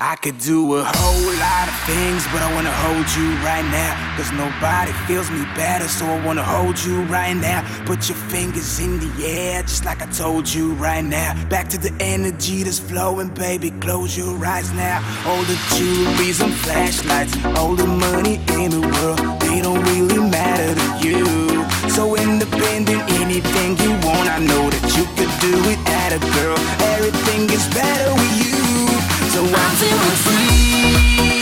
I could do a whole lot of things, but I wanna hold you right now. Cause nobody feels me better, so I wanna hold you right now. Put your fingers in the air, just like I told you right now. Back to the energy that's flowing, baby. Close your eyes now. All the jewelries and flashlights, all the money in the world, they don't really matter to you. So independent, anything you want, I know that you could do it at a girl. Everything is better with you. So I'm feeling free.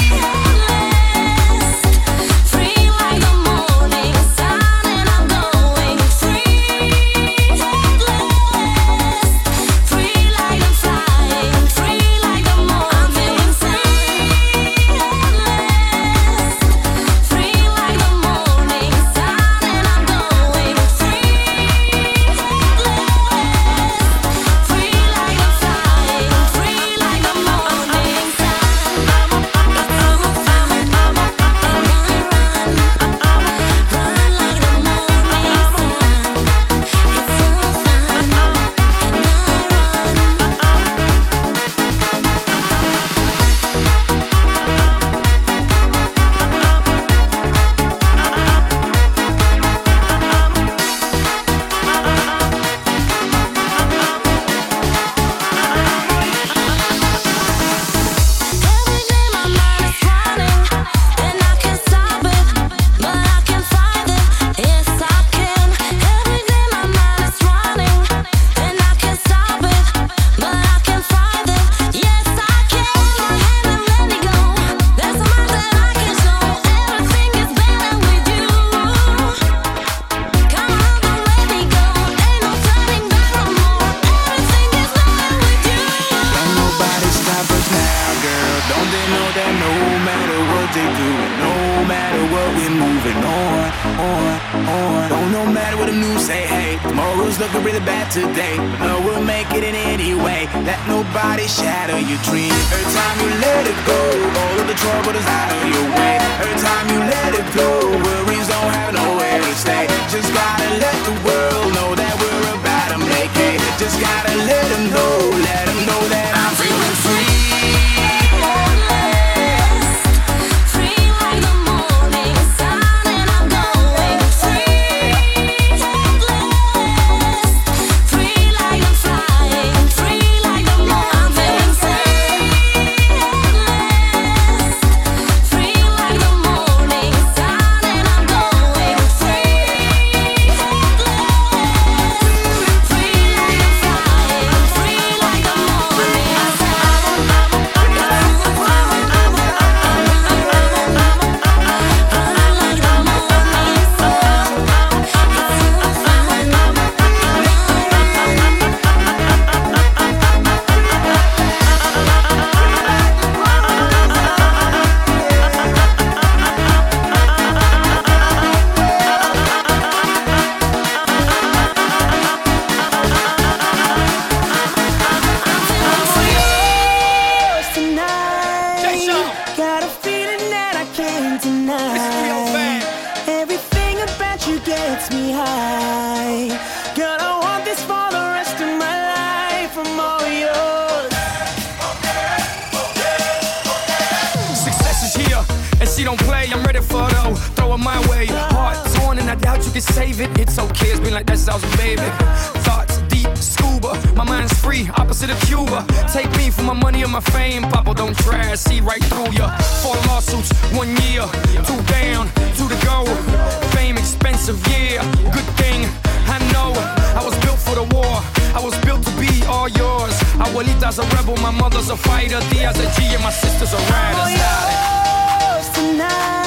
Gotta let the world know that we're about to make it. Just gotta let them Been like that since I was a baby. Thoughts deep, scuba. My mind's free, opposite of Cuba. Take me for my money and my fame. Papa, don't try, see right through ya. Four lawsuits, one year. Two down, two to go. Fame expensive, yeah. Good thing, I know. I was built for the war. I was built to be all yours. Abuelita's a rebel, my mother's a fighter. Dia's a G, and my sister's a rider. yours tonight.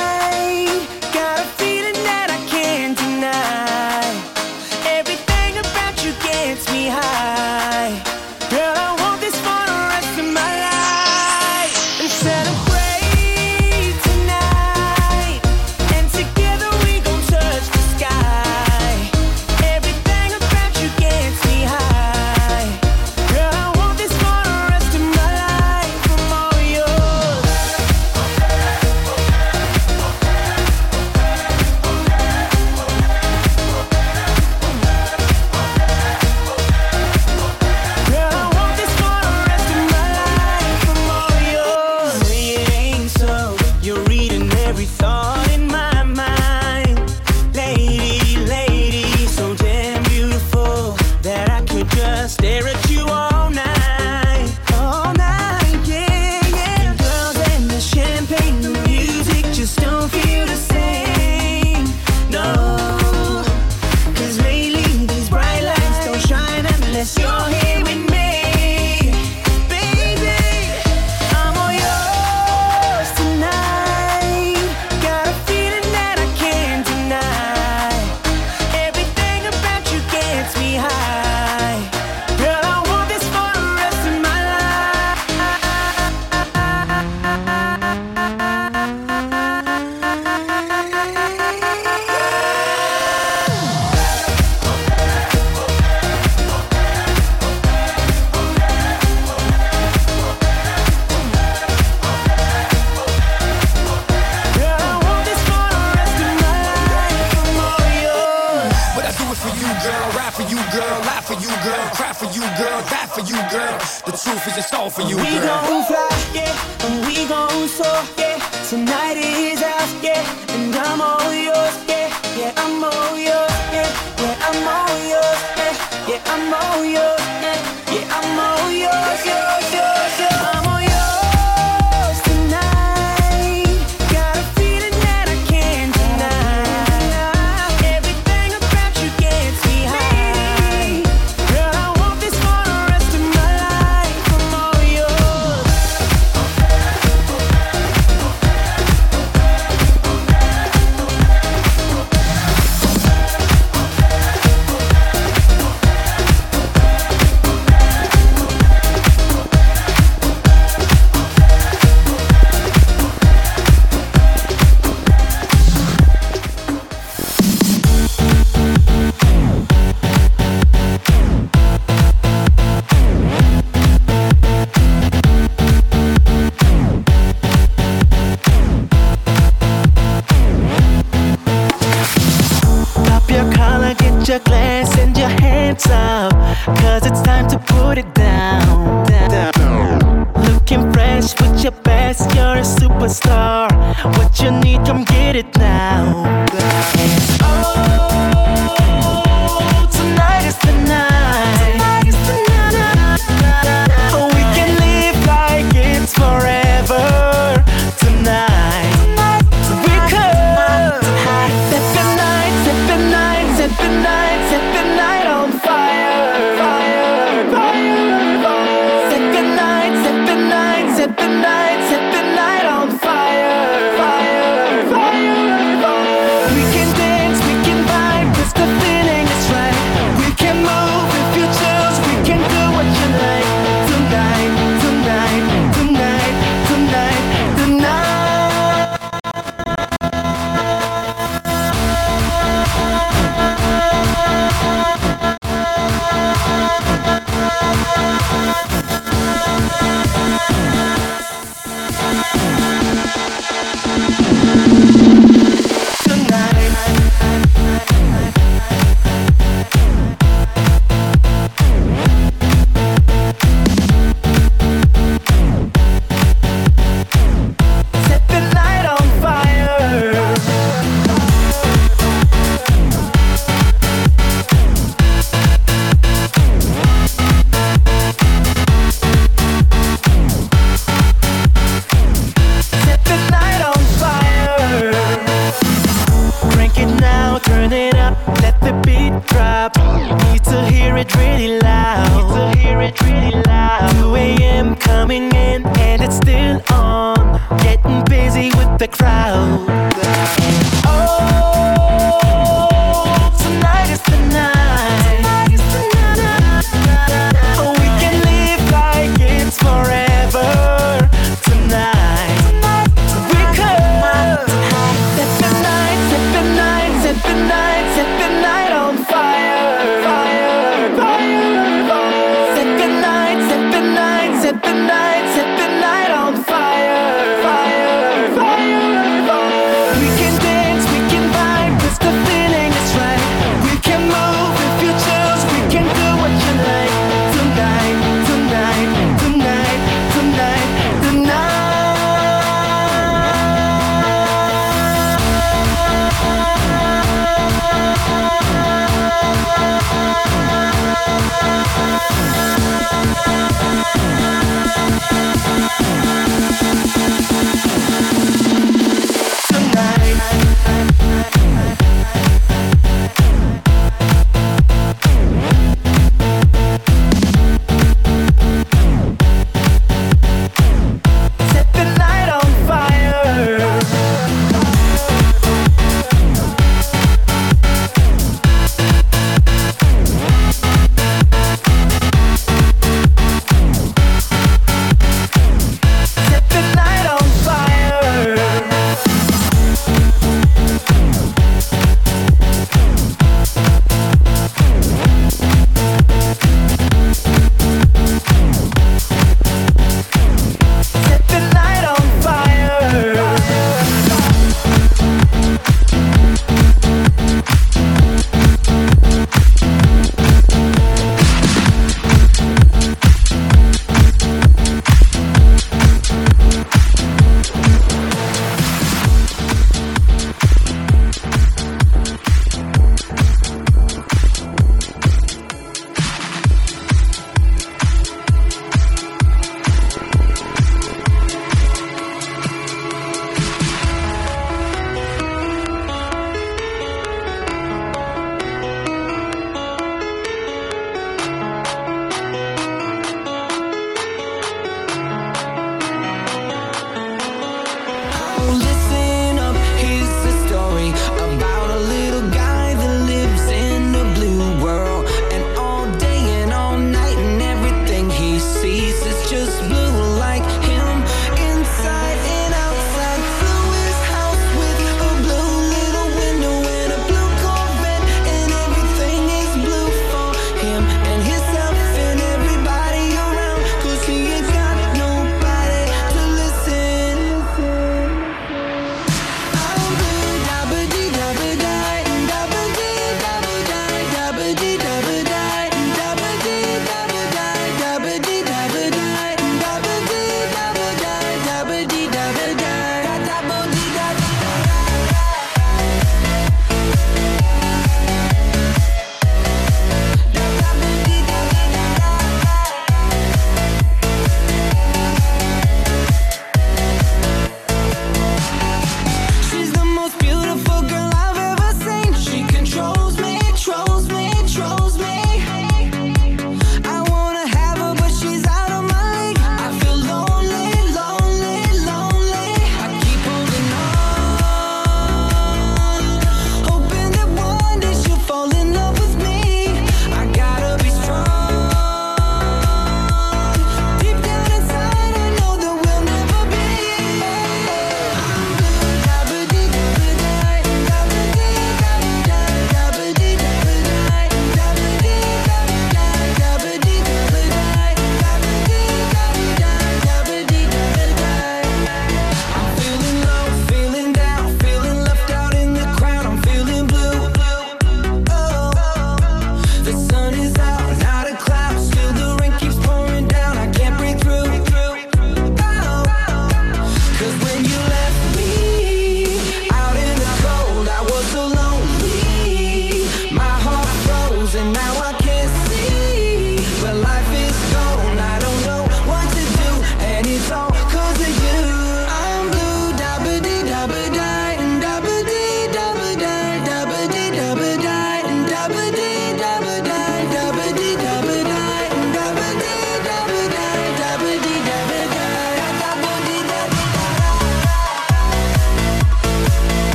On. Getting busy with the crowd.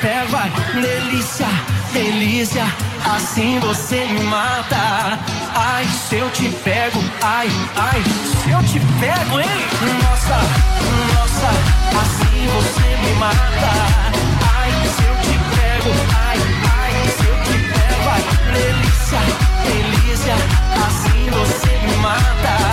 Se eu te pego, ai, delícia, delícia, assim você me mata. Ai, se eu te pego, ai, ai, se eu te pego, hein? Nossa, nossa, assim você me mata. Ai, se eu te pego, ai, ai, se eu te pego, ai, delícia, delícia, assim você me mata.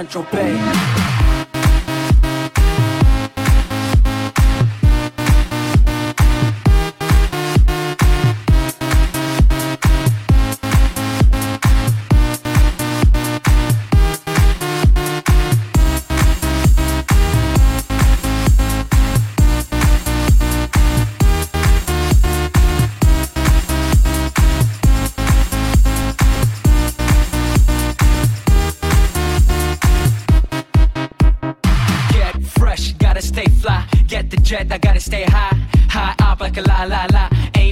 Saint-Tropez.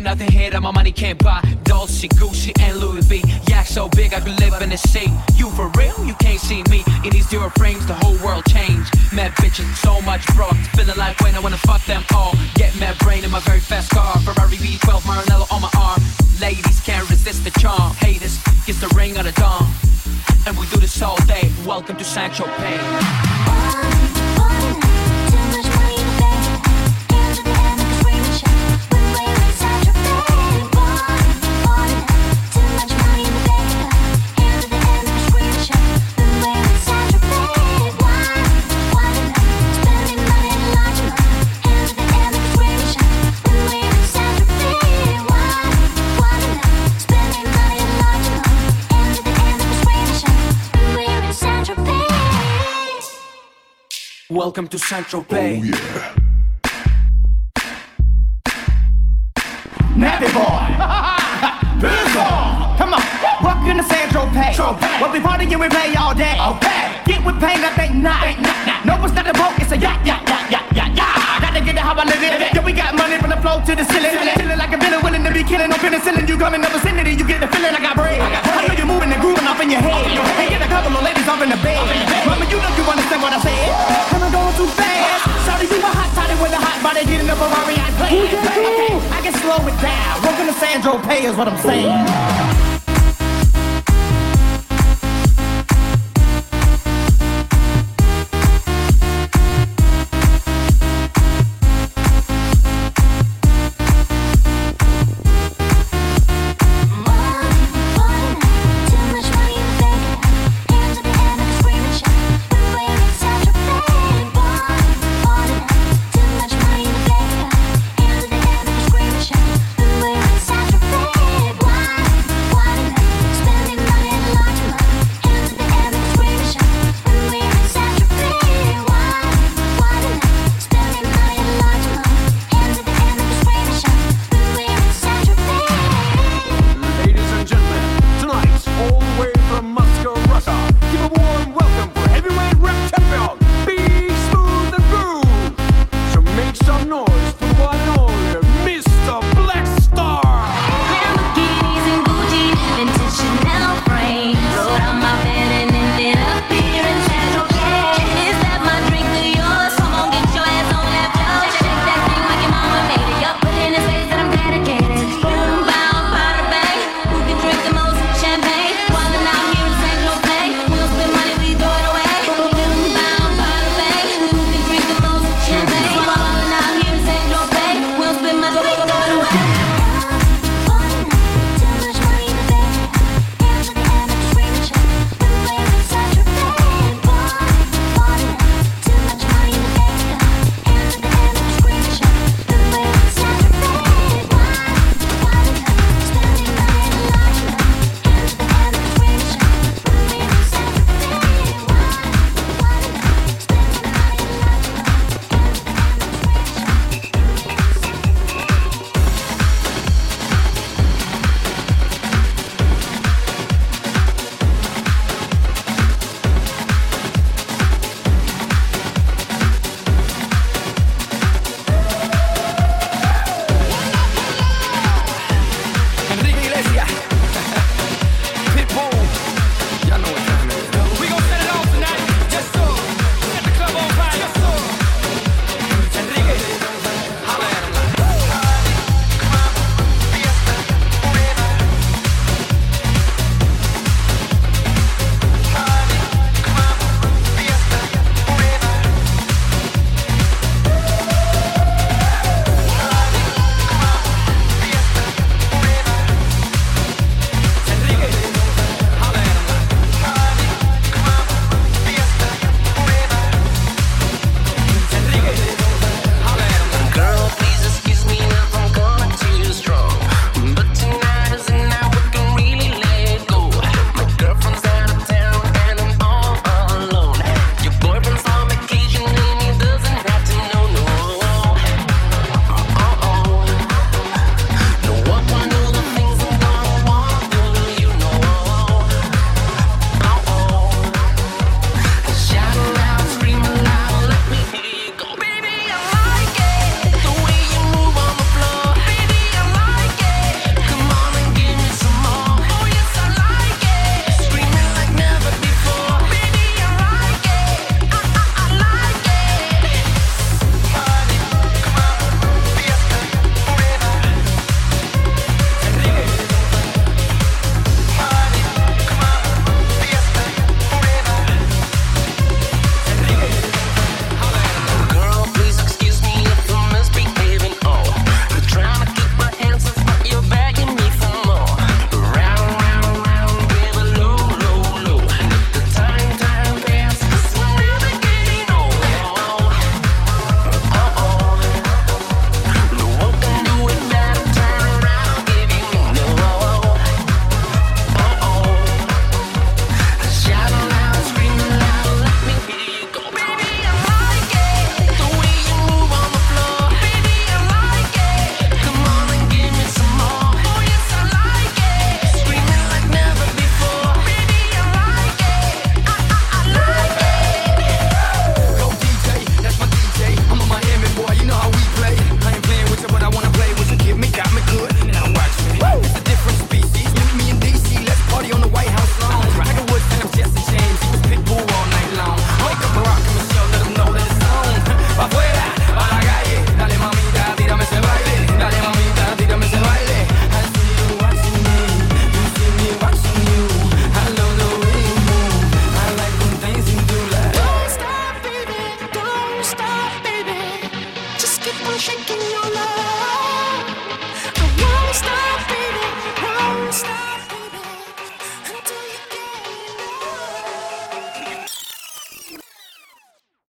nothing here that my money can't buy. Dolce, Gucci, and Louis V. Yeah, so big I could live in a sea. You for real? You can't see me. In these zero frames, the whole world changed. Mad bitches, so much broke. Feeling like when I wanna fuck them all. Get mad brain in my very fast car. Ferrari V12, Maranello on my arm. Ladies can't resist the charm. Haters gets the ring of the dawn. And we do this all day. Welcome to Sancho Pay. Welcome to Saint-Tropez. Oh, yeah. Nappy boy. Come on, welcome to Saint-Tropez. We'll be partying, we play all day. Okay. Get with pain, I think not. No, it's not a broke, it's a yacht, yacht, yacht, yacht, yacht, yacht. Ah. Gotta get it how I live it. Yeah, we got money from the floor to the ceiling. Feeling like a villain, willing to be killing. No penicillin, you come in the vicinity, you get the feeling I can slow it down. Welcome to Saint-Tropez is what I'm saying.